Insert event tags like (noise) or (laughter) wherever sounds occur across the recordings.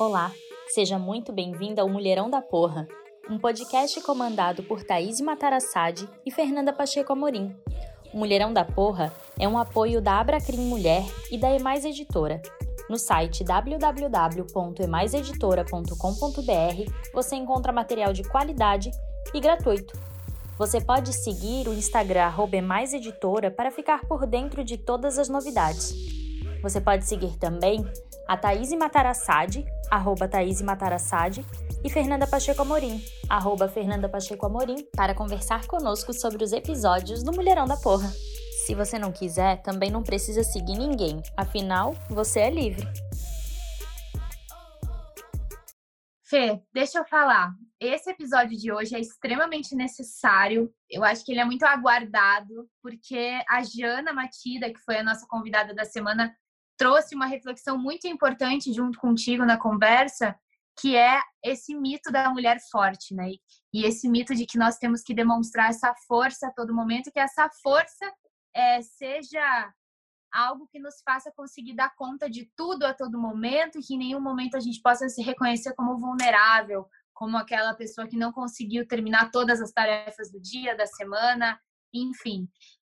Olá, seja muito bem-vinda ao Mulherão da Porra, um podcast comandado por Thaís Matarassade e Fernanda Pacheco Amorim. O Mulherão da Porra é um apoio da Abracrim Mulher e da Emais Editora. No site www.emaiseditora.com.br você encontra material de qualidade e gratuito. Você pode seguir o Instagram @emaiseditora para ficar por dentro de todas as novidades. Você pode seguir também a Thaís Matarassade, arroba Thaís Matarassade, e Fernanda Pacheco Amorim, arroba Fernanda Pacheco Amorim, para conversar conosco sobre os episódios do Mulherão da Porra. Se você não quiser, também não precisa seguir ninguém, afinal, você é livre. Fê, deixa eu falar. Esse episódio de hoje é extremamente necessário. Eu acho que ele é muito aguardado, porque a Jana Matida, que foi a nossa convidada da semana, trouxe uma reflexão muito importante junto contigo na conversa, que é esse mito da mulher forte, né? E esse mito de que nós temos que demonstrar essa força a todo momento, que essa força é, seja algo que nos faça conseguir dar conta de tudo a todo momento e que em nenhum momento a gente possa se reconhecer como vulnerável, como aquela pessoa que não conseguiu terminar todas as tarefas do dia, da semana, enfim.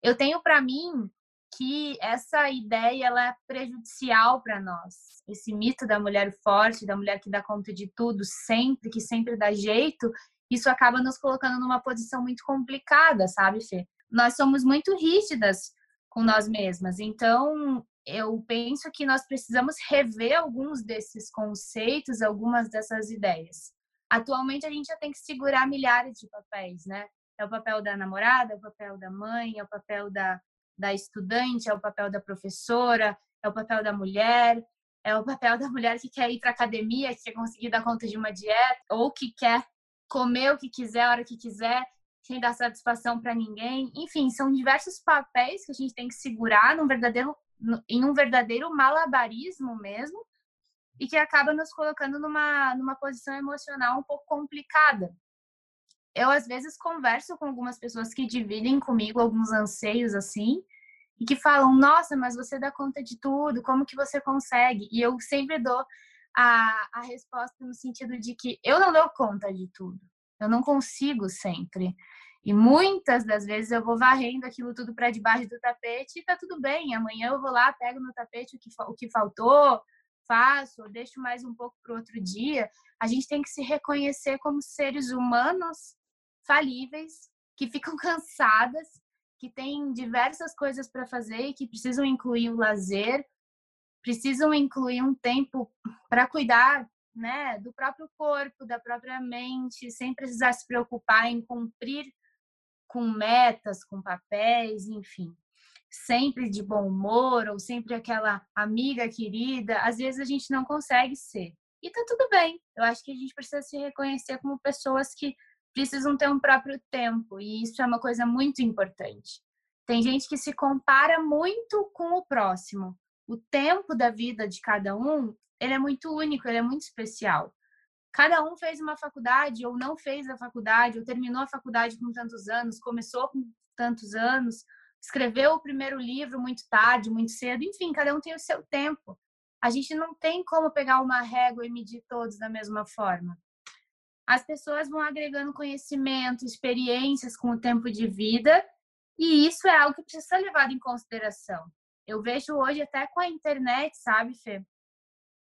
Eu tenho para mim que essa ideia ela é prejudicial para nós. Esse mito da mulher forte, da mulher que dá conta de tudo sempre, que sempre dá jeito, isso acaba nos colocando numa posição muito complicada, sabe, Fê? Nós somos muito rígidas com nós mesmas. Então, eu penso que nós precisamos rever alguns desses conceitos, algumas dessas ideias. Atualmente a gente já tem que segurar milhares de papéis, né? É o papel da namorada, é o papel da mãe, é o papel da da estudante, é o papel da professora, é o papel da mulher, é o papel da mulher que quer ir para academia, que quer conseguir dar conta de uma dieta, ou que quer comer o que quiser, a hora que quiser, sem dar satisfação para ninguém. Enfim, são diversos papéis que a gente tem que segurar num verdadeiro, em um verdadeiro malabarismo mesmo, e que acaba nos colocando numa, numa posição emocional um pouco complicada eu às vezes converso com algumas pessoas que dividem comigo alguns anseios assim e que falam: "Nossa, mas você dá conta de tudo, como que você consegue?". E eu sempre dou a, a resposta no sentido de que eu não dou conta de tudo. Eu não consigo sempre. E muitas das vezes eu vou varrendo aquilo tudo para debaixo do tapete e tá tudo bem. Amanhã eu vou lá, pego no tapete o que, o que faltou, faço, ou deixo mais um pouco para outro dia. A gente tem que se reconhecer como seres humanos falíveis, que ficam (laughs) cansadas, que têm diversas coisas para fazer e que precisam incluir o lazer, precisam incluir um tempo para cuidar né, do próprio corpo, da própria mente, sem precisar se preocupar em cumprir com metas, com papéis, enfim. Sempre de bom humor ou sempre aquela amiga querida, às vezes a gente não consegue ser. E tá tudo bem. Eu acho que a gente precisa se reconhecer como pessoas que precisam ter um próprio tempo e isso é uma coisa muito importante. Tem gente que se compara muito com o próximo. O tempo da vida de cada um, ele é muito único, ele é muito especial. Cada um fez uma faculdade ou não fez a faculdade, ou terminou a faculdade com tantos anos, começou com tantos anos, escreveu o primeiro livro muito tarde, muito cedo, enfim, cada um tem o seu tempo. A gente não tem como pegar uma régua e medir todos da mesma forma as pessoas vão agregando conhecimento, experiências com o tempo de vida, e isso é algo que precisa ser levado em consideração. Eu vejo hoje até com a internet, sabe, Fê?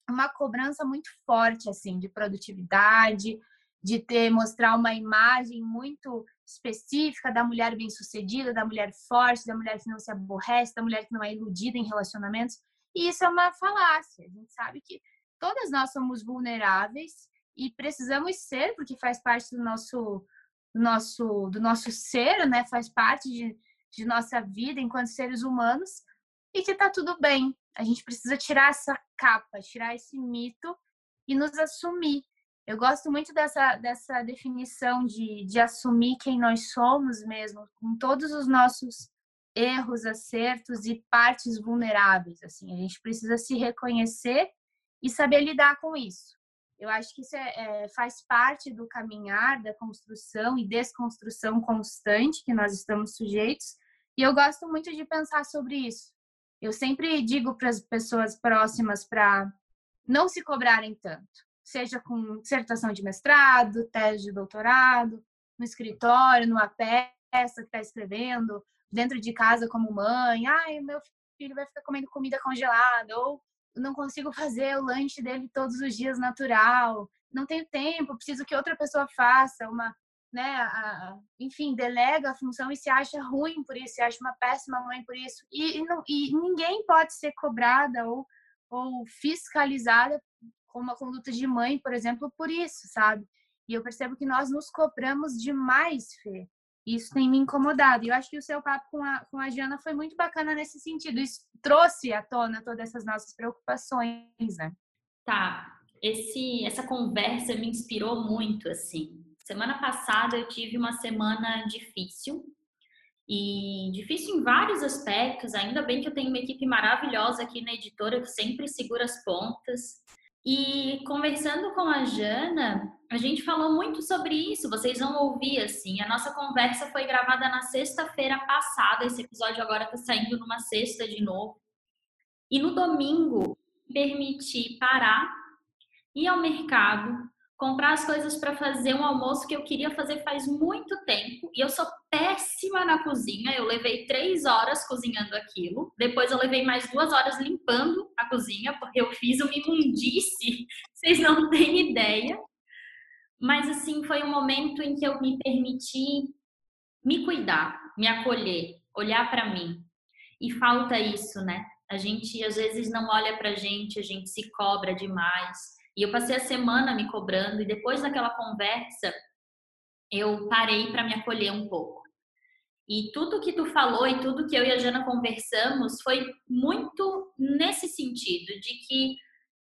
Uma cobrança muito forte assim de produtividade, de ter mostrar uma imagem muito específica da mulher bem-sucedida, da mulher forte, da mulher que não se aborrece, da mulher que não é iludida em relacionamentos. E isso é uma falácia. A gente sabe que todas nós somos vulneráveis e precisamos ser, porque faz parte do nosso, do nosso, do nosso ser, né? Faz parte de, de nossa vida enquanto seres humanos e que tá tudo bem. A gente precisa tirar essa capa, tirar esse mito e nos assumir. Eu gosto muito dessa, dessa definição de, de assumir quem nós somos mesmo, com todos os nossos erros, acertos e partes vulneráveis. Assim, a gente precisa se reconhecer e saber lidar com isso. Eu acho que isso é, é, faz parte do caminhar da construção e desconstrução constante que nós estamos sujeitos. E eu gosto muito de pensar sobre isso. Eu sempre digo para as pessoas próximas para não se cobrarem tanto, seja com dissertação de mestrado, tese de doutorado, no escritório, numa peça que está escrevendo, dentro de casa como mãe, ai, meu filho vai ficar comendo comida congelada, ou não consigo fazer o lanche dele todos os dias natural, não tenho tempo, preciso que outra pessoa faça uma, né, a, enfim, delega a função e se acha ruim por isso, se acha uma péssima mãe por isso. E, e, não, e ninguém pode ser cobrada ou, ou fiscalizada com uma conduta de mãe, por exemplo, por isso, sabe? E eu percebo que nós nos cobramos demais, Fê. Isso tem me incomodado. E eu acho que o seu papo com a, com a Jana foi muito bacana nesse sentido. Isso trouxe à tona todas essas nossas preocupações, né? Tá. Esse, essa conversa me inspirou muito, assim. Semana passada eu tive uma semana difícil. E difícil em vários aspectos. Ainda bem que eu tenho uma equipe maravilhosa aqui na editora que sempre segura as pontas. E conversando com a Jana, a gente falou muito sobre isso. Vocês vão ouvir assim. A nossa conversa foi gravada na sexta-feira passada. Esse episódio agora está saindo numa sexta de novo. E no domingo, permiti parar, ir ao mercado, comprar as coisas para fazer um almoço que eu queria fazer faz muito tempo e eu sou péssima na cozinha. Eu levei três horas cozinhando aquilo, depois eu levei mais duas horas limpando a cozinha porque eu fiz uma imundice, (laughs) vocês não têm ideia. Mas assim foi um momento em que eu me permiti me cuidar, me acolher, olhar para mim. E falta isso, né? A gente às vezes não olha pra gente, a gente se cobra demais e eu passei a semana me cobrando e depois daquela conversa eu parei para me acolher um pouco. E tudo que tu falou e tudo que eu e a Jana conversamos foi muito nesse sentido de que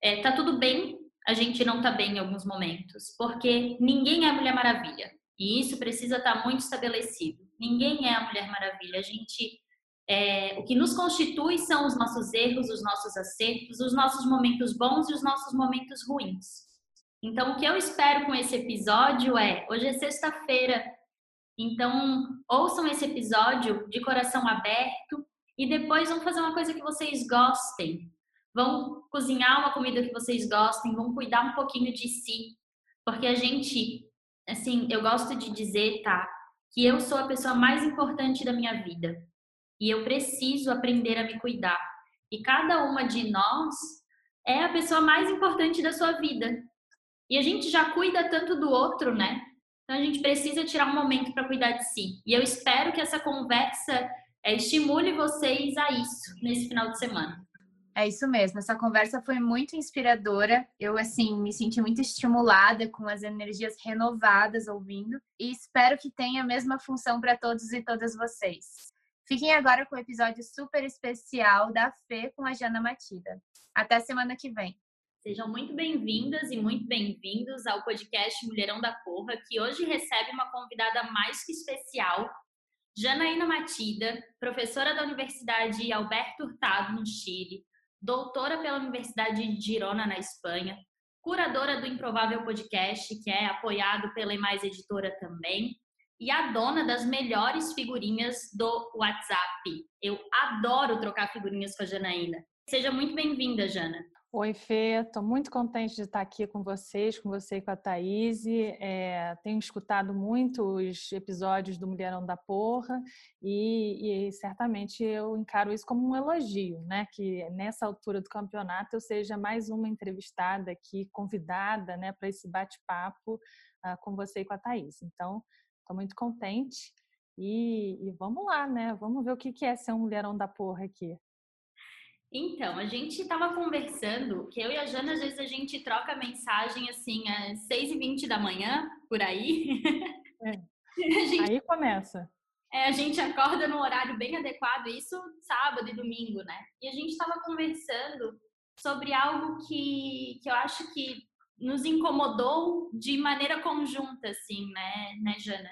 é, tá tudo bem, a gente não tá bem em alguns momentos, porque ninguém é a Mulher Maravilha. E isso precisa estar tá muito estabelecido. Ninguém é a Mulher Maravilha. A gente é, o que nos constitui são os nossos erros, os nossos acertos, os nossos momentos bons e os nossos momentos ruins. Então, o que eu espero com esse episódio é: hoje é sexta-feira, então ouçam esse episódio de coração aberto e depois vão fazer uma coisa que vocês gostem. Vão cozinhar uma comida que vocês gostem, vão cuidar um pouquinho de si. Porque a gente, assim, eu gosto de dizer, tá? Que eu sou a pessoa mais importante da minha vida e eu preciso aprender a me cuidar. E cada uma de nós é a pessoa mais importante da sua vida. E a gente já cuida tanto do outro, né? Então a gente precisa tirar um momento para cuidar de si. E eu espero que essa conversa é, estimule vocês a isso nesse final de semana. É isso mesmo, essa conversa foi muito inspiradora. Eu, assim, me senti muito estimulada, com as energias renovadas ouvindo, e espero que tenha a mesma função para todos e todas vocês. Fiquem agora com o um episódio super especial da Fê com a Jana Matida. Até semana que vem. Sejam muito bem-vindas e muito bem-vindos ao podcast Mulherão da Porra, que hoje recebe uma convidada mais que especial, Janaína Matida, professora da Universidade Alberto Hurtado, no Chile, doutora pela Universidade de Girona, na Espanha, curadora do Improvável Podcast, que é apoiado pela Mais Editora também, e a dona das melhores figurinhas do WhatsApp. Eu adoro trocar figurinhas com a Janaína. Seja muito bem-vinda, Jana. Oi, Fê. Estou muito contente de estar aqui com vocês, com você e com a Thaís. É, tenho escutado muito os episódios do Mulherão da Porra e, e, certamente eu encaro isso como um elogio, né? Que nessa altura do campeonato eu seja mais uma entrevistada aqui, convidada né, para esse bate-papo uh, com você e com a Thaís. Então, Estou muito contente. E, e, vamos lá, né? Vamos ver o que, que é ser um mulherão da porra aqui. Então, a gente estava conversando, que eu e a Jana, às vezes a gente troca mensagem assim às 6h20 da manhã, por aí. É. (laughs) Gente, aí começa. É, a gente acorda num horário bem adequado, isso sábado e domingo, né? E a gente estava conversando sobre algo que, que eu acho que nos incomodou de maneira conjunta, assim, né, né Jana?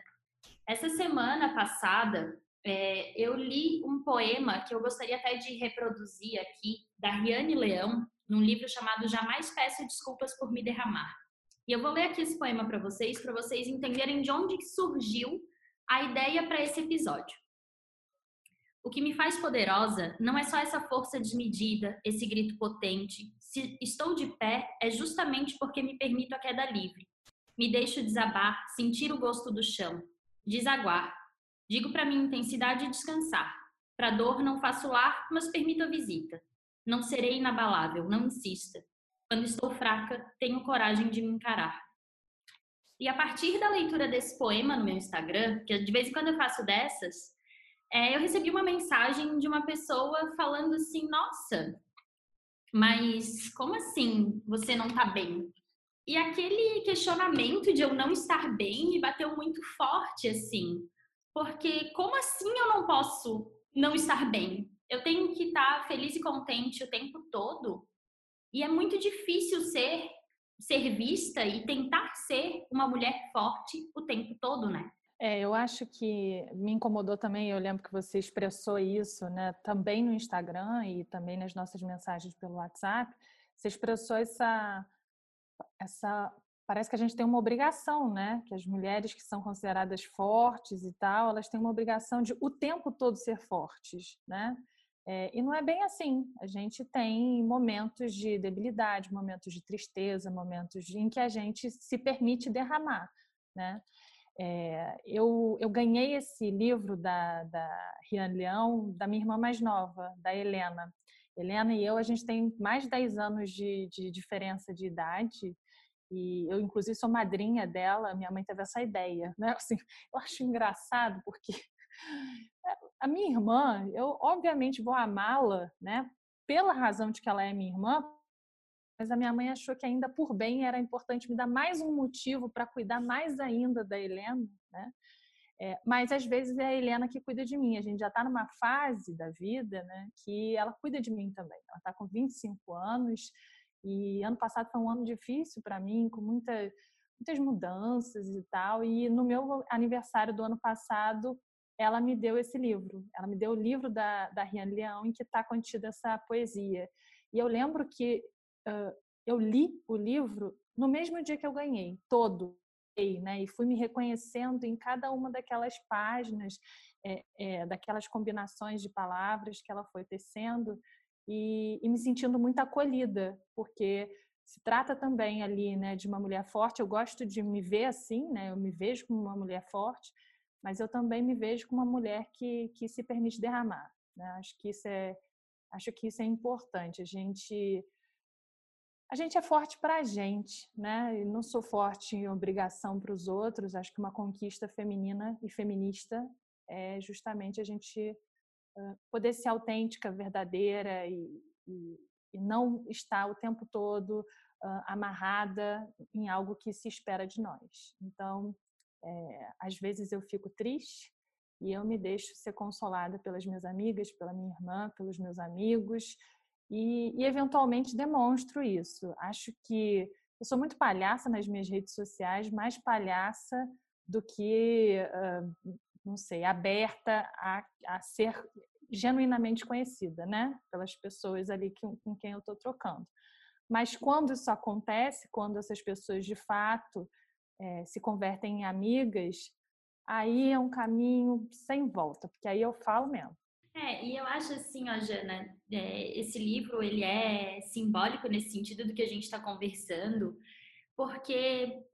Essa semana passada, é, eu li um poema que eu gostaria até de reproduzir aqui, da Riane Leão, num livro chamado Jamais Peço Desculpas por Me Derramar. E eu vou ler aqui esse poema para vocês, para vocês entenderem de onde surgiu a ideia para esse episódio. O que me faz poderosa não é só essa força desmedida, esse grito potente. Se estou de pé, é justamente porque me permito a queda livre. Me deixo desabar, sentir o gosto do chão. Desaguar. Digo para minha intensidade descansar. Para dor não faço lar, mas permito a visita. Não serei inabalável, não insista. Quando estou fraca, tenho coragem de me encarar. E a partir da leitura desse poema no meu Instagram, que de vez em quando eu faço dessas, é, eu recebi uma mensagem de uma pessoa falando assim: Nossa, mas como assim você não tá bem? E aquele questionamento de eu não estar bem me bateu muito forte, assim, porque como assim eu não posso não estar bem? Eu tenho que estar feliz e contente o tempo todo. E é muito difícil ser ser vista e tentar ser uma mulher forte o tempo todo, né? É, eu acho que me incomodou também, eu lembro que você expressou isso, né, também no Instagram e também nas nossas mensagens pelo WhatsApp, você expressou essa essa parece que a gente tem uma obrigação, né, que as mulheres que são consideradas fortes e tal, elas têm uma obrigação de o tempo todo ser fortes, né? É, e não é bem assim. A gente tem momentos de debilidade, momentos de tristeza, momentos em que a gente se permite derramar, né? É, eu, eu ganhei esse livro da, da Rian Leão da minha irmã mais nova, da Helena. Helena e eu, a gente tem mais de 10 anos de, de diferença de idade. E eu, inclusive, sou madrinha dela. Minha mãe teve essa ideia, né? (laughs) Assim, eu acho engraçado porque a minha irmã, eu obviamente vou amá-la, né? Pela razão de que ela é minha irmã, mas a minha mãe achou que ainda por bem era importante me dar mais um motivo para cuidar mais ainda da Helena, né? É, mas às vezes é a Helena que cuida de mim. A gente já está numa fase da vida, né, que ela cuida de mim também. Ela está com 25 anos e ano passado foi um ano difícil para mim, com muita, muitas mudanças e tal. E no meu aniversário do ano passado, ela me deu esse livro. Ela me deu o livro da, da Rian Leão, em que está contida essa poesia. E eu lembro que uh, eu li o livro no mesmo dia que eu ganhei, todo. Né? E fui me reconhecendo em cada uma daquelas páginas, é, é, daquelas combinações de palavras que ela foi tecendo e, e me sentindo muito acolhida, porque se trata também ali né, de uma mulher forte. Eu gosto de me ver assim, né? eu me vejo como uma mulher forte, mas eu também me vejo como uma mulher que, que se permite derramar. Né? Acho que isso é acho que isso é importante. A gente a gente é forte para a gente, né? E não sou forte em obrigação para os outros. Acho que uma conquista feminina e feminista é justamente a gente poder ser autêntica, verdadeira e, e, e não estar o tempo todo uh, amarrada em algo que se espera de nós. Então, é, às vezes eu fico triste e eu me deixo ser consolada pelas minhas amigas, pela minha irmã, pelos meus amigos e, e eventualmente demonstro isso. Acho que eu sou muito palhaça nas minhas redes sociais, mais palhaça do que, uh, não sei, aberta a, a ser genuinamente conhecida, né? Pelas pessoas ali que, com quem eu estou trocando. Mas quando isso acontece, quando essas pessoas de fato é, se convertem em amigas, aí é um caminho sem volta, porque aí eu falo mesmo. É, e eu acho assim, ó, Jana, é, esse livro ele é simbólico nesse sentido do que a gente está conversando, porque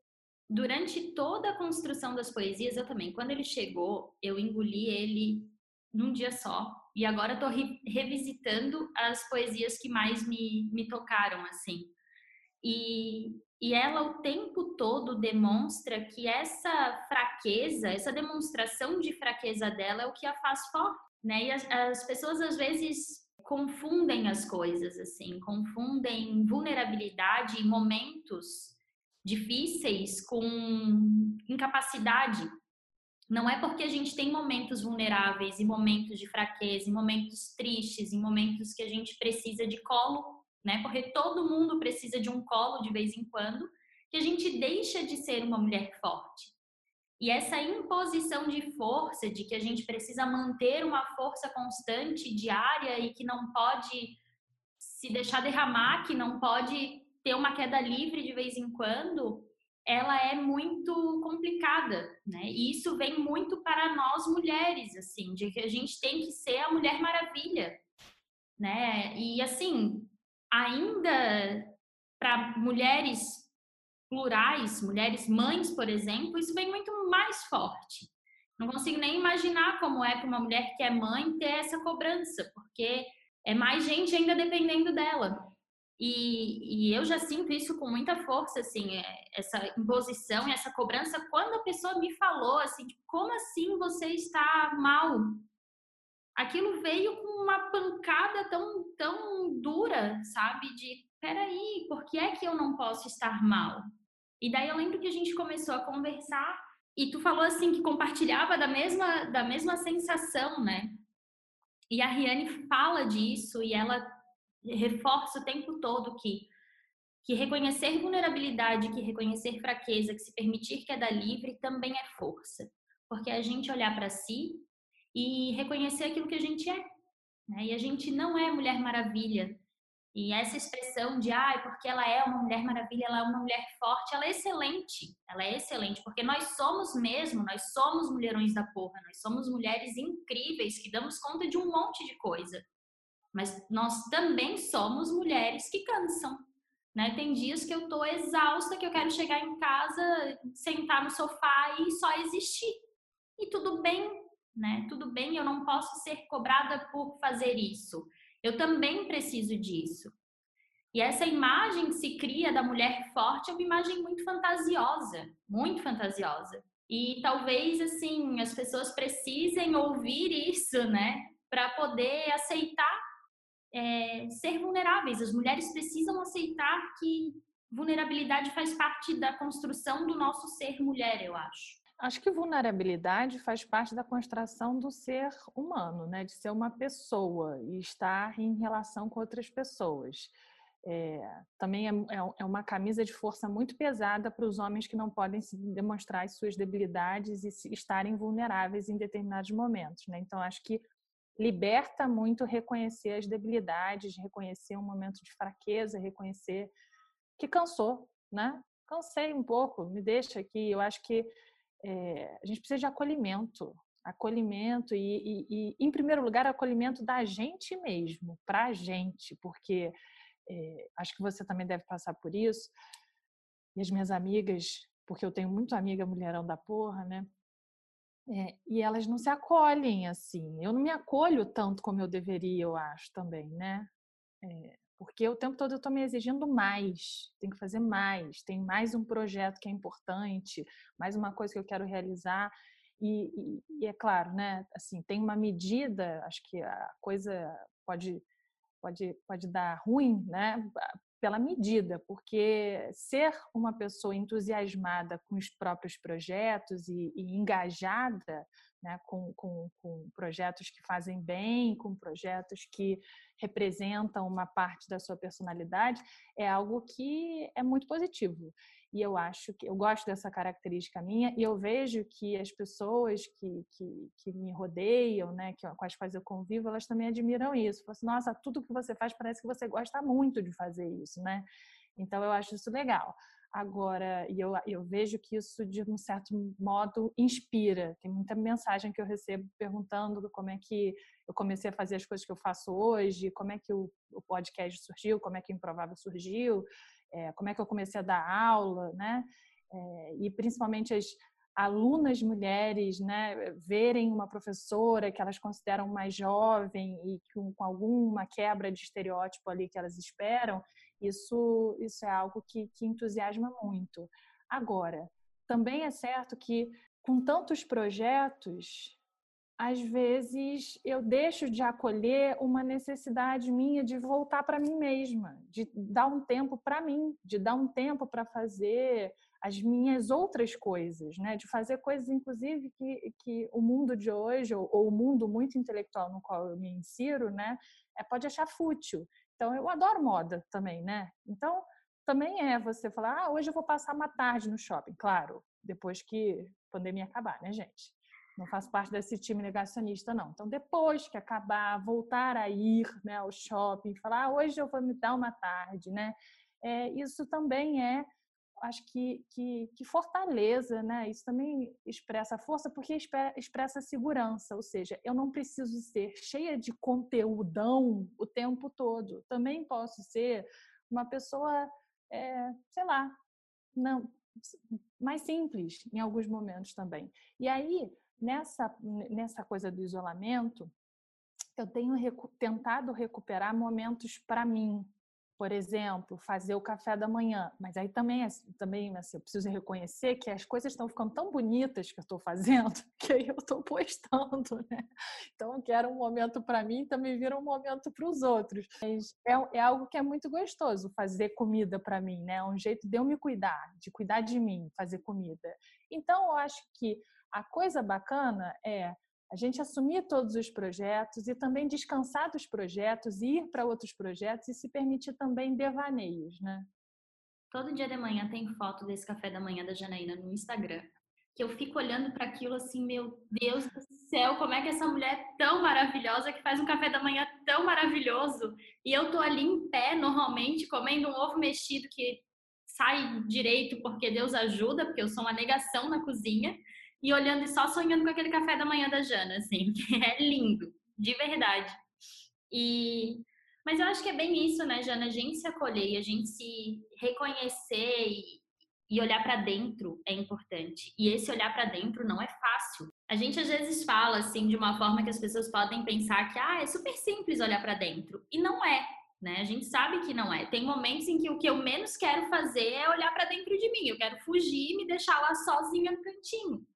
durante toda a construção das poesias, eu também, quando ele chegou, eu engoli ele num dia só, e agora estou re revisitando as poesias que mais me, me tocaram, assim. E, e ela o tempo todo demonstra que essa fraqueza, essa demonstração de fraqueza dela é o que a faz forte, né? E as, as pessoas às vezes confundem as coisas assim, confundem vulnerabilidade em momentos difíceis com incapacidade. Não é porque a gente tem momentos vulneráveis e momentos de fraqueza, e momentos tristes, em momentos que a gente precisa de colo né? Porque todo mundo precisa de um colo de vez em quando, que a gente deixa de ser uma mulher forte. E essa imposição de força, de que a gente precisa manter uma força constante, diária e que não pode se deixar derramar, que não pode ter uma queda livre de vez em quando, ela é muito complicada, né? E isso vem muito para nós mulheres, assim, de que a gente tem que ser a Mulher Maravilha, né? E assim, ainda para mulheres plurais, mulheres mães, por exemplo, isso vem muito mais forte. Não consigo nem imaginar como é para uma mulher que é mãe ter essa cobrança, porque é mais gente ainda dependendo dela. E, e, eu já sinto isso com muita força, assim, é, essa imposição e essa cobrança. Quando a pessoa me falou, assim, tipo, como assim você está mal? Aquilo veio com uma pancada tão, tão dura, sabe? De, peraí, por que é que eu não posso estar mal? E daí eu lembro que a gente começou a conversar e tu falou, assim, que compartilhava da mesma, da mesma sensação, né? E a Riane fala disso e ela reforça o tempo todo que que reconhecer vulnerabilidade, que reconhecer fraqueza, que se permitir queda livre também é força. Porque é a gente olhar para si e reconhecer aquilo que a gente é. Né? E a gente não é Mulher Maravilha. E essa expressão de, ah, porque ela é uma Mulher Maravilha, ela é uma mulher forte, ela é excelente. Ela é excelente, porque nós somos mesmo, nós somos mulherões da porra, nós somos mulheres incríveis que damos conta de um monte de coisa. Mas nós também somos mulheres que cansam. Né? Tem dias que eu tô exausta, que eu quero chegar em casa, sentar no sofá e só existir. E tudo bem, né? Tudo bem, eu não posso ser cobrada por fazer isso. Eu também preciso disso. E essa imagem que se cria da mulher forte é uma imagem muito fantasiosa, muito fantasiosa. E talvez assim as pessoas precisem ouvir isso, né, para poder aceitar é, ser vulneráveis. As mulheres precisam aceitar que vulnerabilidade faz parte da construção do nosso ser mulher, eu acho. Acho que vulnerabilidade faz parte da construção do ser humano, né? De ser uma pessoa e estar em relação com outras pessoas. É, também é, é, é uma camisa de força muito pesada para os homens que não podem se demonstrar as suas debilidades e estarem vulneráveis em determinados momentos, né? Então acho que liberta muito reconhecer as debilidades, reconhecer um momento de fraqueza, reconhecer que cansou, né? Cansei um pouco, me deixa aqui. Eu acho que é, a gente precisa de acolhimento, acolhimento e, e, e, em primeiro lugar, acolhimento da gente mesmo, para a gente, porque é, acho que você também deve passar por isso. E as minhas amigas, porque eu tenho muito amiga mulherão da porra, né? É, e elas não se acolhem assim. Eu não me acolho tanto como eu deveria, eu acho também, né? É, porque o tempo todo eu estou me exigindo mais, tem que fazer mais, tem mais um projeto que é importante, mais uma coisa que eu quero realizar. E, e, e é claro, né? Assim, tem uma medida, acho que a coisa pode pode pode dar ruim, né? pela medida, porque ser uma pessoa entusiasmada com os próprios projetos e, e engajada né, com, com, com, projetos que fazem bem, com projetos que representam uma parte da sua personalidade, é algo que é muito positivo. E eu acho que eu gosto dessa característica minha e eu vejo que as pessoas que, que, que me rodeiam, né, que, com as quais eu convivo, elas também admiram isso. Falam assim, Nossa, tudo que você faz parece que você gosta muito de fazer isso, né? Então eu acho isso legal. Agora, e eu, eu vejo que isso, de um certo modo, inspira. Tem muita mensagem que eu recebo perguntando como é que eu comecei a fazer as coisas que eu faço hoje, como é que o, o podcast surgiu, como é que o Improvável surgiu é, como é que eu comecei a dar aula, né? É, e principalmente as alunas mulheres, né, verem uma professora que elas consideram mais jovem e com, com alguma quebra de estereótipo ali que elas esperam, isso, isso é algo que, que entusiasma muito. Agora, também é certo que com tantos projetos, às vezes eu deixo de acolher uma necessidade minha de voltar para mim mesma, de dar um tempo para mim, de dar um tempo para fazer as minhas outras coisas, né? De fazer coisas, inclusive, que, que o mundo de hoje, ou, ou o mundo muito intelectual no qual eu me insiro, né? É, pode achar fútil. Então, eu adoro moda também, né? Então, também é você falar, ah, hoje eu vou passar uma tarde no shopping. Claro, depois que a pandemia acabar, né, gente? não faço parte desse time negacionista, não. Então, depois que acabar, voltar a ir né, ao shopping, falar, ah, hoje eu vou me dar uma tarde, né? É, isso também é acho que, que, que, fortaleza, né? Isso também expressa força porque expressa segurança, ou seja, eu não preciso ser cheia de conteúdão o tempo todo. Também posso ser uma pessoa, é, sei lá, não mais simples em alguns momentos também. E aí nessa nessa coisa do isolamento, eu tenho recu tentado recuperar momentos para mim, por exemplo, fazer o café da manhã. Mas aí também, também assim, eu preciso reconhecer que as coisas estão ficando tão bonitas que eu estou fazendo (laughs) que aí eu estou postando, né? Então, eu quero um momento para mim, também vira um momento para os outros. Mas é, é, algo que é muito gostoso fazer comida para mim, né? É um jeito de eu me cuidar, de cuidar de mim, fazer comida. Então, eu acho que a coisa bacana é a gente assumir todos os projetos e também descansar dos projetos, ir para outros projetos e se permitir também devaneios, né? Todo dia de manhã tem foto desse café da manhã da Janaína no Instagram, que eu fico olhando para aquilo assim, meu Deus do céu, como é que essa mulher é tão maravilhosa que faz um café da manhã tão maravilhoso e eu tô ali em pé normalmente comendo um ovo mexido que sai direito porque Deus ajuda, porque eu sou uma negação na cozinha e olhando e só sonhando com aquele café da manhã da Jana, assim, (laughs) que é lindo, de verdade. E mas eu acho que é bem isso, né, Jana? A gente se acolher, a gente se reconhecer e, e olhar para dentro é importante. E esse olhar para dentro não é fácil. A gente às vezes fala assim de uma forma que as pessoas podem pensar que ah, é super simples olhar para dentro e não é. Né? A gente sabe que não é. Tem momentos em que o que eu menos quero fazer é olhar para dentro de mim. Eu quero fugir e me deixar lá sozinha no cantinho.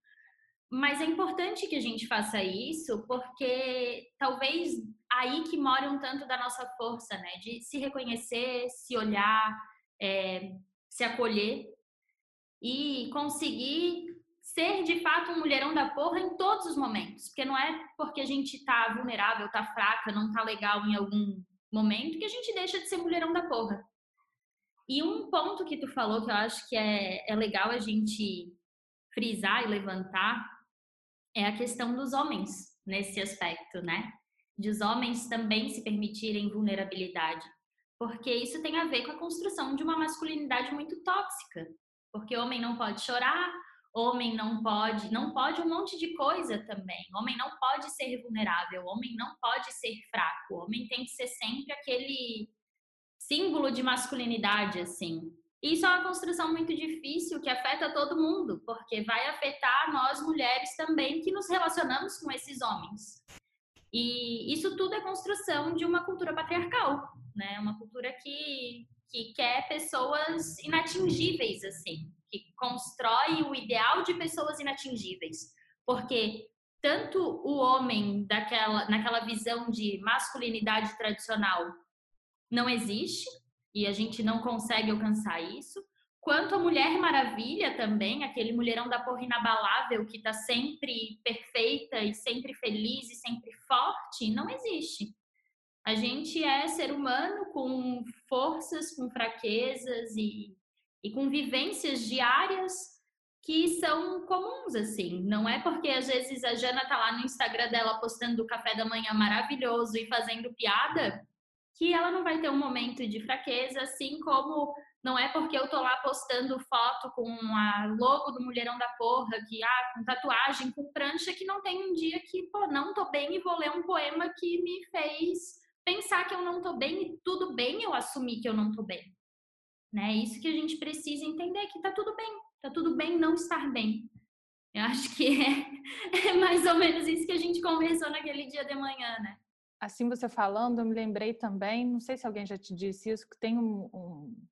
Mas é importante que a gente faça isso, porque talvez aí que mora um tanto da nossa força, né? De se reconhecer, se olhar, é, se acolher e conseguir ser de fato um mulherão da porra em todos os momentos. Porque não é porque a gente tá vulnerável, tá fraca, não tá legal em algum momento que a gente deixa de ser mulherão da porra. E um ponto que tu falou que eu acho que é, é legal a gente frisar e levantar é a questão dos homens nesse aspecto, né? De os homens também se permitirem vulnerabilidade, porque isso tem a ver com a construção de uma masculinidade muito tóxica, porque homem não pode chorar, homem não pode, não pode um monte de coisa também. Homem não pode ser vulnerável, homem não pode ser fraco, homem tem que ser sempre aquele símbolo de masculinidade assim. Isso é uma construção muito difícil que afeta todo mundo, porque vai afetar nós mulheres também que nos relacionamos com esses homens. E isso tudo é construção de uma cultura patriarcal, né? Uma cultura que, que quer pessoas inatingíveis, assim, que constrói o ideal de pessoas inatingíveis. Porque tanto o homem daquela, naquela visão de masculinidade tradicional não existe, e a gente não consegue alcançar isso. Quanto a Mulher Maravilha também, aquele mulherão da porra inabalável que está sempre perfeita e sempre feliz e sempre forte, não existe. A gente é ser humano com forças, com fraquezas e, e com vivências diárias que são comuns, assim. Não é porque às vezes a Jana tá lá no Instagram dela postando o café da manhã maravilhoso e fazendo piada que ela não vai ter um momento de fraqueza, assim como não é porque eu tô lá postando foto com a logo do Mulherão da Porra, que ah, com tatuagem, com prancha, que não tem um dia que, pô, não tô bem e vou ler um poema que me fez pensar que eu não tô bem e tudo bem eu assumir que eu não tô bem. Né? É isso que a gente precisa entender que tá tudo bem, tá tudo bem não estar bem. Eu acho que (laughs) é, é mais ou menos isso que a gente conversou naquele dia de manhã, né? Assim você falando, eu me lembrei também, não sei se alguém já te disse isso, que tem um, um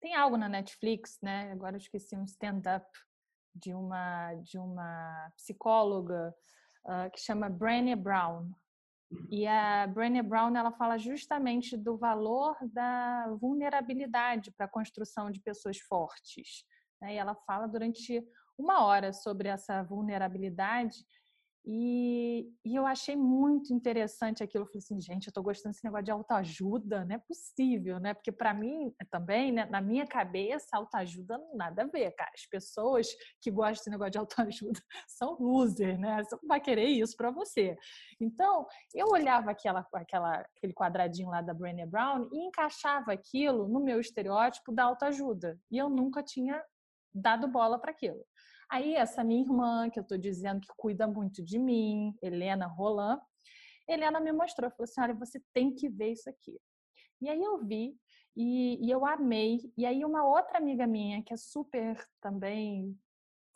tem algo na Netflix, né? Agora eu esqueci um stand-up de uma de uma psicóloga uh, que chama Brené Brown. E a Brené Brown ela fala justamente do valor da vulnerabilidade para a construção de pessoas fortes. Né? E ela fala durante uma hora sobre essa vulnerabilidade E, e, eu achei muito interessante aquilo. Eu falei assim, gente, eu estou gostando desse negócio de autoajuda, não é possível, né? Porque para mim também, né, na minha cabeça, autoajuda não nada a ver, cara. As pessoas que gostam desse negócio de autoajuda (laughs) são loser, né? Você não vai querer isso para você. Então, eu olhava aquela, aquela, aquele quadradinho lá da Brené Brown e encaixava aquilo no meu estereótipo da autoajuda. E eu nunca tinha dado bola para aquilo. Aí essa minha irmã, que eu estou dizendo que cuida muito de mim, Helena Roland, Helena me mostrou, falou assim, olha, você tem que ver isso aqui. E aí eu vi e, e eu amei. E aí uma outra amiga minha, que é super também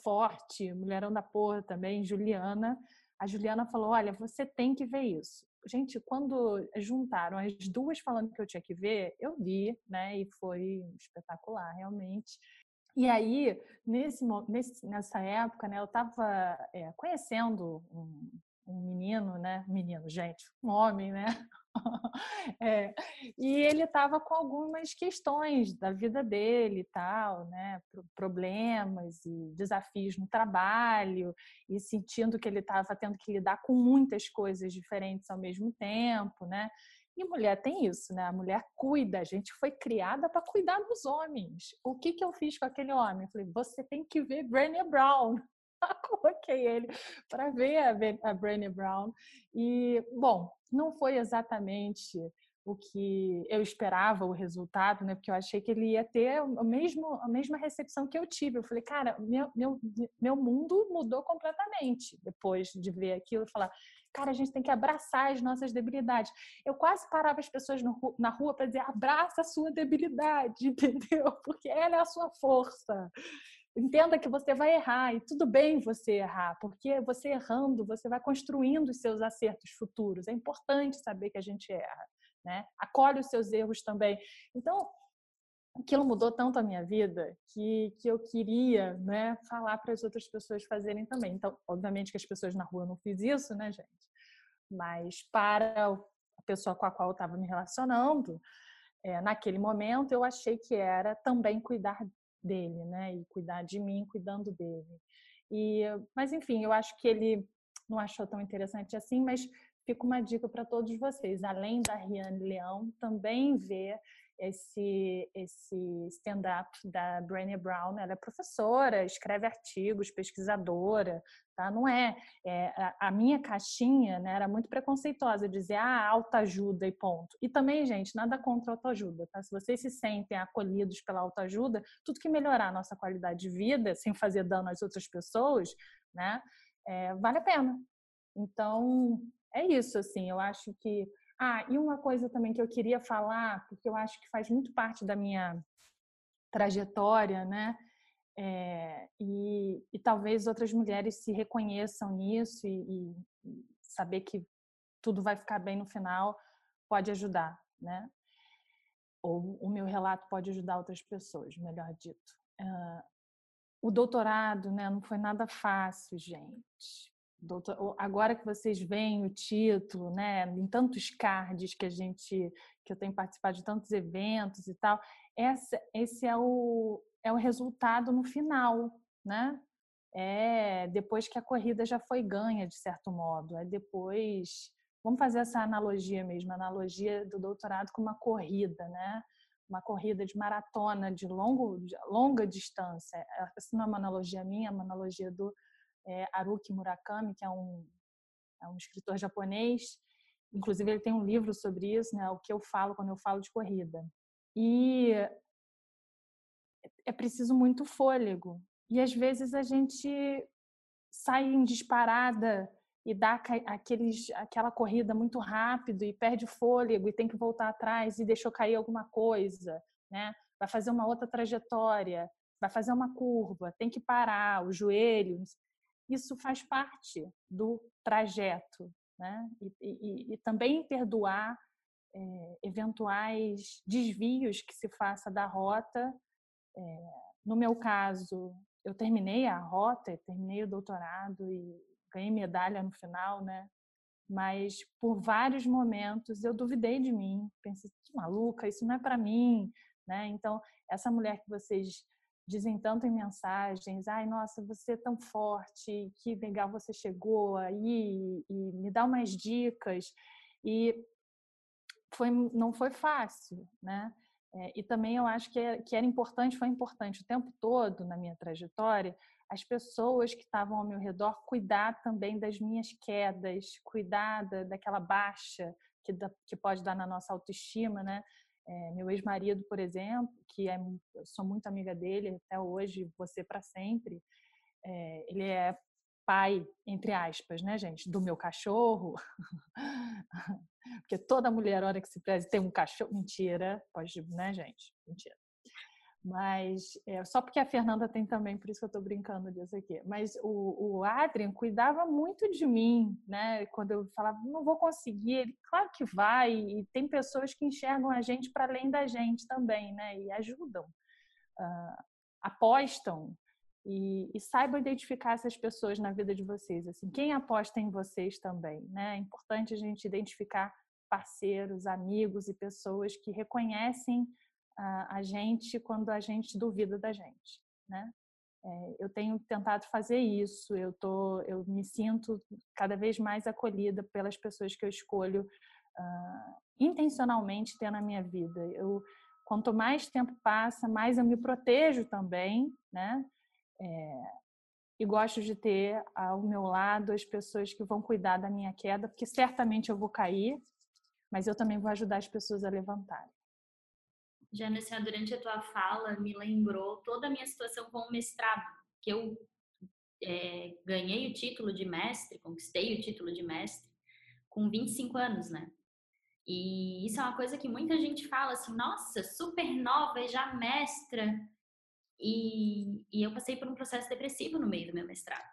forte, mulherão da porra também, Juliana, a Juliana falou, olha, você tem que ver isso. Gente, quando juntaram as duas falando que eu tinha que ver, eu vi, né? E foi espetacular, realmente. E aí, nesse, nesse, nessa época, né, eu estava é, conhecendo um, um, menino, né? Menino, gente, um homem, né? (laughs) é, e ele estava com algumas questões da vida dele e tal, né? Problemas e desafios no trabalho, e sentindo que ele estava tendo que lidar com muitas coisas diferentes ao mesmo tempo, né? E mulher tem isso, né? A mulher cuida, a gente foi criada para cuidar dos homens. O que, que eu fiz com aquele homem? Eu falei, você tem que ver Brené Brown. (laughs) Coloquei ele para ver a, a Brené Brown. E, bom, não foi exatamente o que eu esperava o resultado, né? Porque eu achei que ele ia ter o mesmo, a mesma recepção que eu tive. Eu falei, cara, meu, meu, meu mundo mudou completamente depois de ver aquilo e falar, cara, a gente tem que abraçar as nossas debilidades. Eu quase parava as pessoas na rua para dizer, abraça a sua debilidade, (laughs) entendeu? Porque ela é a sua força. Entenda que você vai errar e tudo bem você errar, porque você errando, você vai construindo os seus acertos futuros. É importante saber que a gente erra, né? Acolhe os seus erros também. Então, aquilo mudou tanto a minha vida que, que eu queria né, falar para as outras pessoas fazerem também. Então, obviamente que as pessoas na rua não fiz isso, né, gente? Mas para a pessoa com a qual eu estava me relacionando, é, naquele momento eu achei que era também cuidar dele, né? E cuidar de mim, cuidando dele. E, mas enfim, eu acho que ele não achou tão interessante assim, mas fica uma dica para todos vocês. Além da Riane Leão, também ver esse, esse stand-up da Brené Brown. Ela é professora, escreve artigos, pesquisadora, tá? Não é, é a, a, minha caixinha né, era muito preconceituosa, dizer ah, autoajuda e ponto. E também, gente, nada contra autoajuda, tá? Se vocês se sentem acolhidos pela autoajuda, tudo que melhorar a nossa qualidade de vida, sem fazer dano às outras pessoas, né, é, vale a pena. Então, é isso, assim, eu acho que ah, e uma coisa também que eu queria falar, porque eu acho que faz muito parte da minha trajetória, né? É, e, e, talvez outras mulheres se reconheçam nisso e, e, saber que tudo vai ficar bem no final pode ajudar, né? Ou o meu relato pode ajudar outras pessoas, melhor dito. Uh, o doutorado, né, não foi nada fácil, gente. Doutor, agora que vocês veem o título, né, em tantos cards que a gente, que eu tenho participado de tantos eventos e tal, essa, esse é o, é o resultado no final, né? É depois que a corrida já foi ganha, de certo modo. É depois, vamos fazer essa analogia mesmo, analogia do doutorado com uma corrida, né? Uma corrida de maratona de, longo, de longa distância. Essa não é uma analogia minha, é uma analogia do é, Haruki Murakami, que é um, é um escritor japonês. Inclusive, ele tem um livro sobre isso, né? O que eu falo quando eu falo de corrida. E é preciso muito fôlego. E às vezes a gente sai em disparada e dá aqueles, aquela corrida muito rápido e perde fôlego e tem que voltar atrás e deixou cair alguma coisa, né? Vai fazer uma outra trajetória, vai fazer uma curva, tem que parar, o joelho isso faz parte do trajeto, né? E, e, e também perdoar é, eventuais desvios que se faça da rota. É, no meu caso, eu terminei a rota, terminei o doutorado e ganhei medalha no final, né? Mas por vários momentos eu duvidei de mim, pensei, que maluca, isso não é para mim, né? Então, essa mulher que vocês dizem tanto em mensagens, ai, nossa, você é tão forte, que legal você chegou aí, e me dá umas dicas. E foi, não foi fácil, né? É, e também eu acho que, é, que era importante, foi importante o tempo todo na minha trajetória, as pessoas que estavam ao meu redor cuidar também das minhas quedas, cuidar da, daquela baixa que, da, que pode dar na nossa autoestima, né? É, meu ex-marido, por exemplo, que é, eu sou muito amiga dele até hoje, você para sempre, é, ele é pai, entre aspas, né, gente, do meu cachorro. (laughs) Porque toda mulher, hora que se preze, tem um cachorro. Mentira, pode, né, gente? Mentira. Mas é, só porque a Fernanda tem também, por isso que eu estou brincando disso aqui. Mas o, o Adrian cuidava muito de mim, né? Quando eu falava, não vou conseguir, ele, claro que vai. E tem pessoas que enxergam a gente para além da gente também, né? E ajudam, uh, apostam. E, e saibam identificar essas pessoas na vida de vocês. Assim, quem aposta em vocês também, né? É importante a gente identificar parceiros, amigos e pessoas que reconhecem a, a gente quando a gente duvida da gente, né? É, eu tenho tentado fazer isso, eu, tô, eu me sinto cada vez mais acolhida pelas pessoas que eu escolho uh, intencionalmente ter na minha vida. Eu, quanto mais tempo passa, mais eu me protejo também, né? É, e gosto de ter ao meu lado as pessoas que vão cuidar da minha queda, porque certamente eu vou cair, mas eu também vou ajudar as pessoas a levantarem. Jana, assim, durante a tua fala, me lembrou toda a minha situação com o mestrado, que eu é, ganhei o título de mestre, conquistei o título de mestre com 25 anos, né? E isso é uma coisa que muita gente fala assim, nossa, super nova já mestra. E, e eu passei por um processo depressivo no meio do meu mestrado,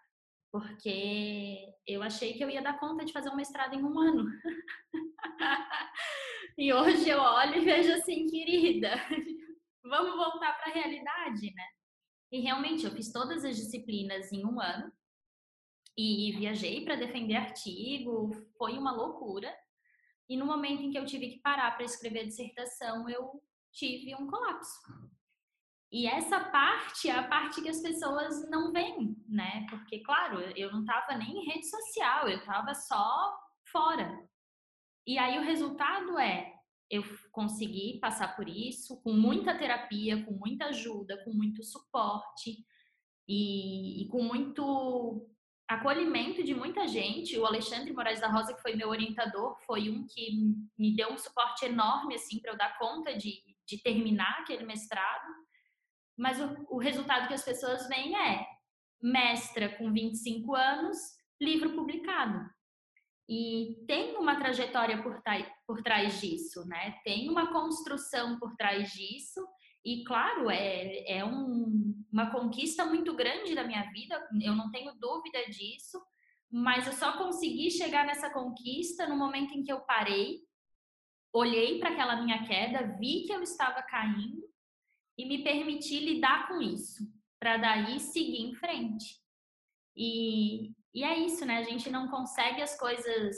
porque eu achei que eu ia dar conta de fazer um mestrado em um ano. (laughs) E hoje eu olho e vejo assim, querida, (laughs) vamos voltar para a realidade, né? E realmente eu fiz todas as disciplinas em um ano e viajei para defender artigo, foi uma loucura. E no momento em que eu tive que parar para escrever a dissertação, eu tive um colapso. E essa parte é a parte que as pessoas não veem, né? Porque, claro, eu não estava nem em rede social, eu estava só fora. E aí o resultado é eu consegui passar por isso com muita terapia, com muita ajuda, com muito suporte e, e, com muito acolhimento de muita gente. O Alexandre Moraes da Rosa, que foi meu orientador, foi um que me deu um suporte enorme assim para eu dar conta de, de terminar aquele mestrado. Mas o, o resultado que as pessoas veem é mestra com 25 anos, livro publicado. E tem uma trajetória por, por trás disso, né? Tem uma construção por trás disso. E, claro, é, é um, uma conquista muito grande da minha vida, eu não tenho dúvida disso, mas eu só consegui chegar nessa conquista no momento em que eu parei, olhei para aquela minha queda, vi que eu estava caindo e me permiti lidar com isso, para daí seguir em frente. E, e é isso, né? A gente não consegue as coisas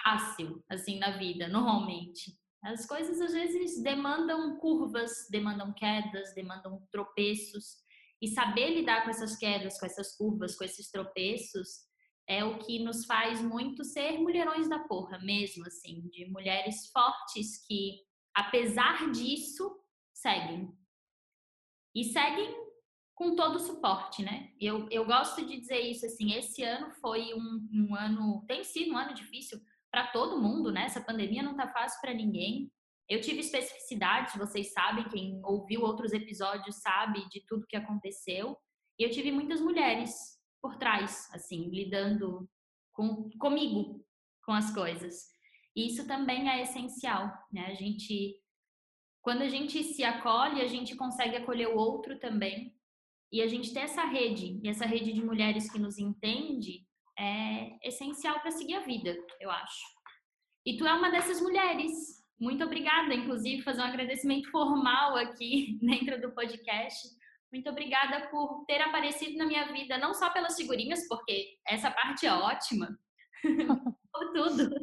fácil, assim, na vida, normalmente. As coisas às vezes demandam curvas, demandam quedas, demandam tropeços. E saber lidar com essas quedas, com essas curvas, com esses tropeços, é o que nos faz muito ser mulherões da porra, mesmo assim, de mulheres fortes que, apesar disso, seguem. E seguem com todo o suporte, né? Eu, eu gosto de dizer isso assim, esse ano foi um, um ano, tem sido um ano difícil para todo mundo, né? Essa pandemia não tá fácil para ninguém. Eu tive especificidades, vocês sabem, quem ouviu outros episódios sabe de tudo que aconteceu. E eu tive muitas mulheres por trás, assim, lidando com, comigo, com as coisas. E isso também é essencial, né? A gente, quando a gente se acolhe, a gente consegue acolher o outro também e a gente ter essa rede, e essa rede de mulheres que nos entende, é essencial para seguir a vida, eu acho. E tu é uma dessas mulheres. Muito obrigada, inclusive, fazer um agradecimento formal aqui (laughs) dentro do podcast. Muito obrigada por ter aparecido na minha vida, não só pelas figurinhas, porque essa parte é ótima, (laughs) por tudo.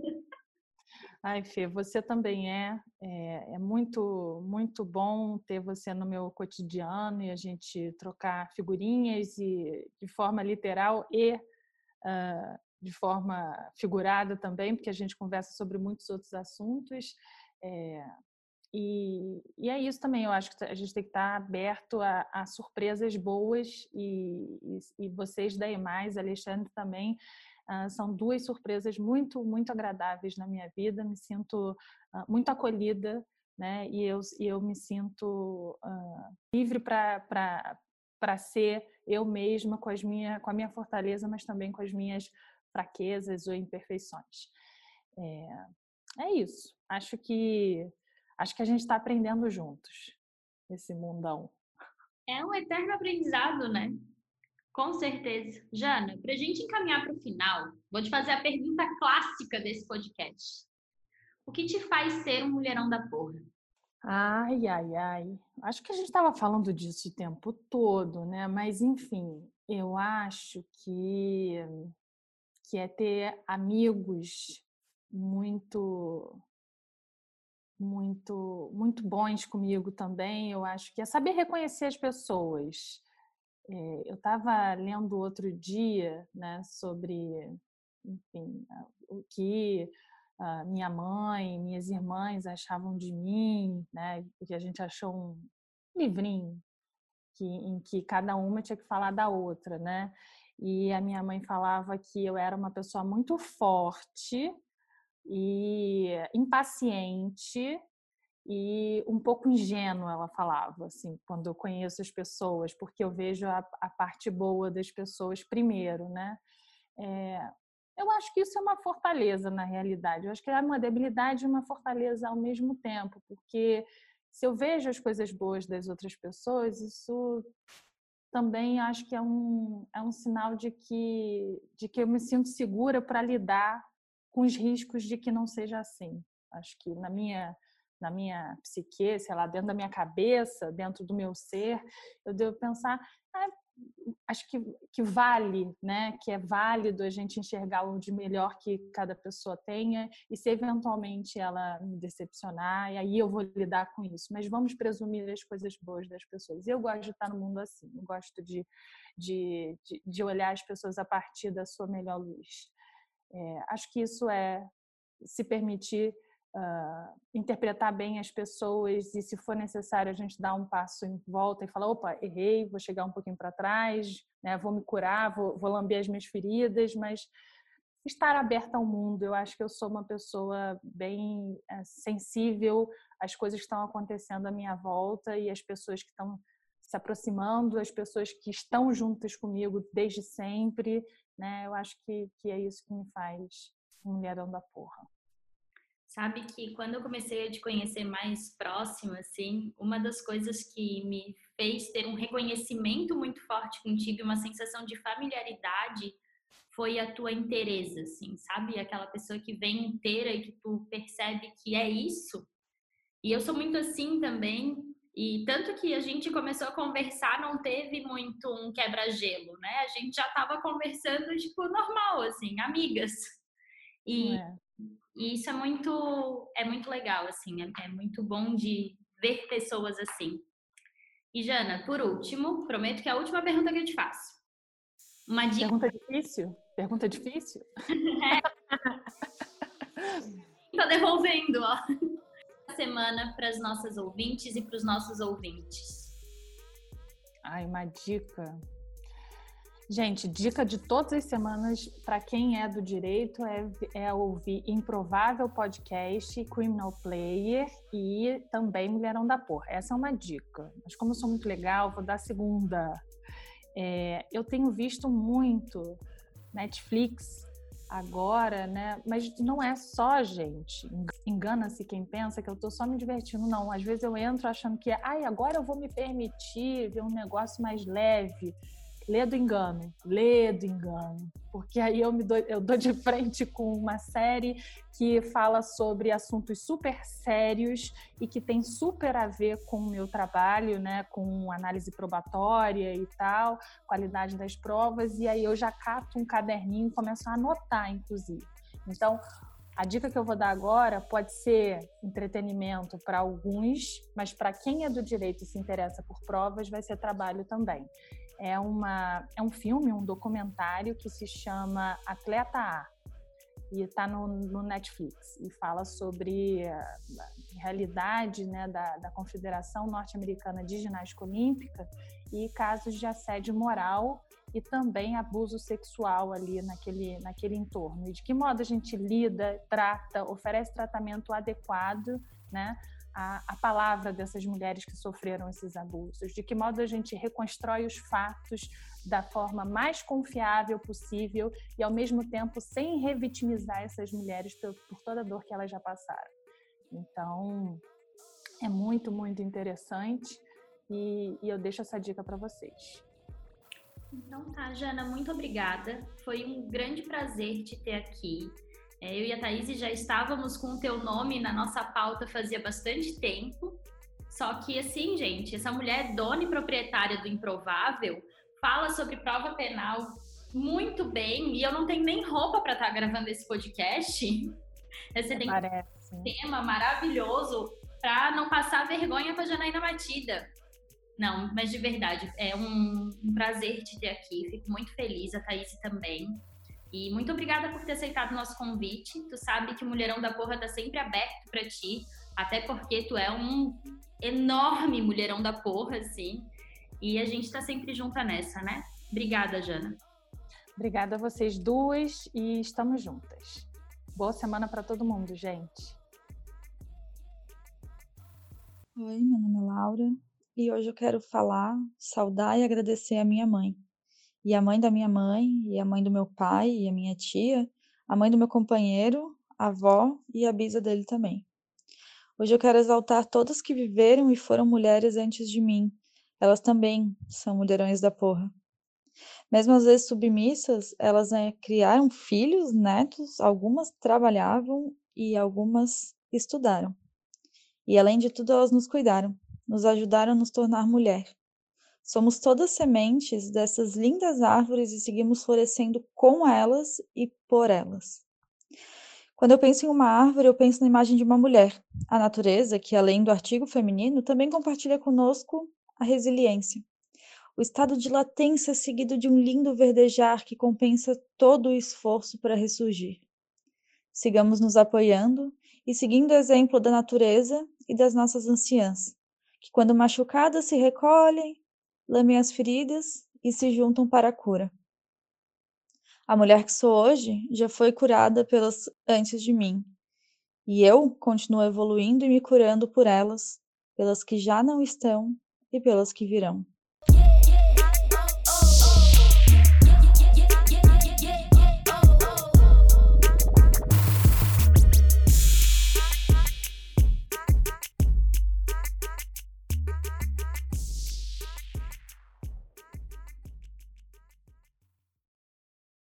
Ai, Fê, você também é. é. É, muito, muito bom ter você no meu cotidiano e a gente trocar figurinhas e de forma literal e uh, de forma figurada também, porque a gente conversa sobre muitos outros assuntos. É, e, e, é isso também, eu acho que a gente tem que estar aberto a, a surpresas boas e, e, e, vocês da EMAIS, Alexandre também, uh, são duas surpresas muito, muito agradáveis na minha vida, me sinto uh, muito acolhida, né, e eu, e eu me sinto uh, livre para ser eu mesma com, as minha, com a minha fortaleza, mas também com as minhas fraquezas ou imperfeições. É, é isso, acho que acho que a gente está aprendendo juntos esse mundão. É um eterno aprendizado, né? Com certeza. Jana, para a gente encaminhar para o final, vou te fazer a pergunta clássica desse podcast. O que te faz ser um mulherão da porra? Ai, ai, ai. Acho que a gente estava falando disso o tempo todo, né? Mas, enfim, eu acho que, que é ter amigos muito muito muito bons comigo também. Eu acho que é saber reconhecer as pessoas. É, eu estava lendo outro dia, né, sobre, enfim, o que minha mãe, minhas irmãs achavam de mim, né, porque a gente achou um livrinho que, em que cada uma tinha que falar da outra, né? E a minha mãe falava que eu era uma pessoa muito forte, e impaciente e um pouco ingênua, ela falava, assim, quando eu conheço as pessoas, porque eu vejo a, a parte boa das pessoas primeiro, né? É, eu acho que isso é uma fortaleza na realidade. Eu acho que é uma debilidade e uma fortaleza ao mesmo tempo, porque se eu vejo as coisas boas das outras pessoas, isso também acho que é um, é um sinal de que, de que eu me sinto segura para lidar com os riscos de que não seja assim. Acho que na minha na minha psique, sei lá, dentro da minha cabeça, dentro do meu ser, eu devo pensar, ah, acho que, que vale, né? Que é válido a gente enxergar o de melhor que cada pessoa tenha e se eventualmente ela me decepcionar, e aí eu vou lidar com isso. Mas vamos presumir as coisas boas das pessoas. Eu gosto de estar no mundo assim, eu gosto de, de, de, de olhar as pessoas a partir da sua melhor luz. É, acho que isso é se permitir uh, interpretar bem as pessoas e, se for necessário, a gente dar um passo em volta e falar: opa, errei, vou chegar um pouquinho para trás, né, vou me curar, vou, vou lamber as minhas feridas, mas estar aberta ao mundo. Eu acho que eu sou uma pessoa bem é, sensível às coisas que estão acontecendo à minha volta e às pessoas que estão se aproximando, as pessoas que estão juntas comigo desde sempre né? Eu acho que, que é isso que me faz mulherão da porra. Sabe que quando eu comecei a te conhecer mais próximo, assim, uma das coisas que me fez ter um reconhecimento muito forte contigo, uma sensação de familiaridade, foi a tua inteireza, assim, sabe? Aquela pessoa que vem inteira e que tu percebe que é isso. E eu sou muito assim também, e tanto que a gente começou a conversar, não teve muito um quebra-gelo, né? A gente já estava conversando, tipo, normal, assim, amigas. E. e, isso é muito, é muito legal, assim, é, é muito bom de ver pessoas assim. E, Jana, por último, prometo que é a última pergunta que eu te faço. Uma dica. Pergunta difícil? Pergunta difícil? é. (laughs) (laughs) Tô devolvendo, ó semana para as nossas ouvintes e para os nossos ouvintes? Ai, uma dica. Gente, dica de todas as semanas para quem é do direito é, é ouvir Improvável Podcast, Criminal Player e também Mulherão da Porra. Essa é uma dica. Mas como eu sou muito legal, vou dar a segunda. É, eu tenho visto muito Netflix agora, né? Mas não é só, gente. Engana-se quem pensa que eu tô só me divertindo. Não, às vezes eu entro achando que, ai, agora eu vou me permitir ver um negócio mais leve lê do engano, lê do engano, porque aí eu me dou, eu dou de frente com uma série que fala sobre assuntos super sérios e que tem super a ver com o meu trabalho, né, com análise probatória e tal, qualidade das provas, e aí eu já cato um caderninho e começo a anotar, inclusive. Então, A dica que eu vou dar agora pode ser entretenimento para alguns, mas para quem é do direito e se interessa por provas, vai ser trabalho também. É, uma, é um filme, um documentário que se chama Atleta A e está no, no, Netflix e fala sobre a realidade né, da, da Confederação Norte-Americana de Ginástica Olímpica e casos de assédio moral e também abuso sexual ali naquele, naquele entorno. E de que modo a gente lida, trata, oferece tratamento adequado, né? A, a, palavra dessas mulheres que sofreram esses abusos, de que modo a gente reconstrói os fatos da forma mais confiável possível e, ao mesmo tempo, sem revitimizar essas mulheres por, por toda a dor que elas já passaram. Então, é muito, muito interessante e, e eu deixo essa dica para vocês. Então tá, Jana, muito obrigada. Foi um grande prazer te ter aqui. É, eu e a Thaís já estávamos com o teu nome na nossa pauta fazia bastante tempo. Só que assim, gente, essa mulher dona e proprietária do improvável fala sobre prova penal muito bem e eu não tenho nem roupa para estar tá gravando esse podcast. (laughs) Você tem um tema maravilhoso para não passar vergonha com a Janaína Batida. Não, mas de verdade, é um, um, prazer te ter aqui. Fico muito feliz, a Thaís também. E muito obrigada por ter aceitado o nosso convite. Tu sabe que o Mulherão da Porra tá sempre aberto para ti, até porque tu é um enorme mulherão da porra, assim. E a gente tá sempre junta nessa, né? Obrigada, Jana. Obrigada a vocês duas e estamos juntas. Boa semana para todo mundo, gente. Oi, meu nome é Laura e hoje eu quero falar, saudar e agradecer a minha mãe. E a mãe da minha mãe, e a mãe do meu pai, e a minha tia, a mãe do meu companheiro, a avó e a bisa dele também. Hoje eu quero exaltar todas que viveram e foram mulheres antes de mim. Elas também são mulherões da porra. Mesmo às vezes submissas, elas né, criaram filhos, netos, algumas trabalhavam e algumas estudaram. E além de tudo, elas nos cuidaram nos ajudaram a nos tornar mulher. Somos todas sementes dessas lindas árvores e seguimos florescendo com elas e por elas. Quando eu penso em uma árvore, eu penso na imagem de uma mulher. A natureza, que além do artigo feminino, também compartilha conosco a resiliência. O estado de latência seguido de um lindo verdejar que compensa todo o esforço para ressurgir. Sigamos nos apoiando e seguindo o exemplo da natureza e das nossas anciãs, que, quando machucadas, se recolhem, lamem as feridas e se juntam para a cura. A mulher que sou hoje já foi curada pelas antes de mim, e eu continuo evoluindo e me curando por elas, pelas que já não estão e pelas que virão.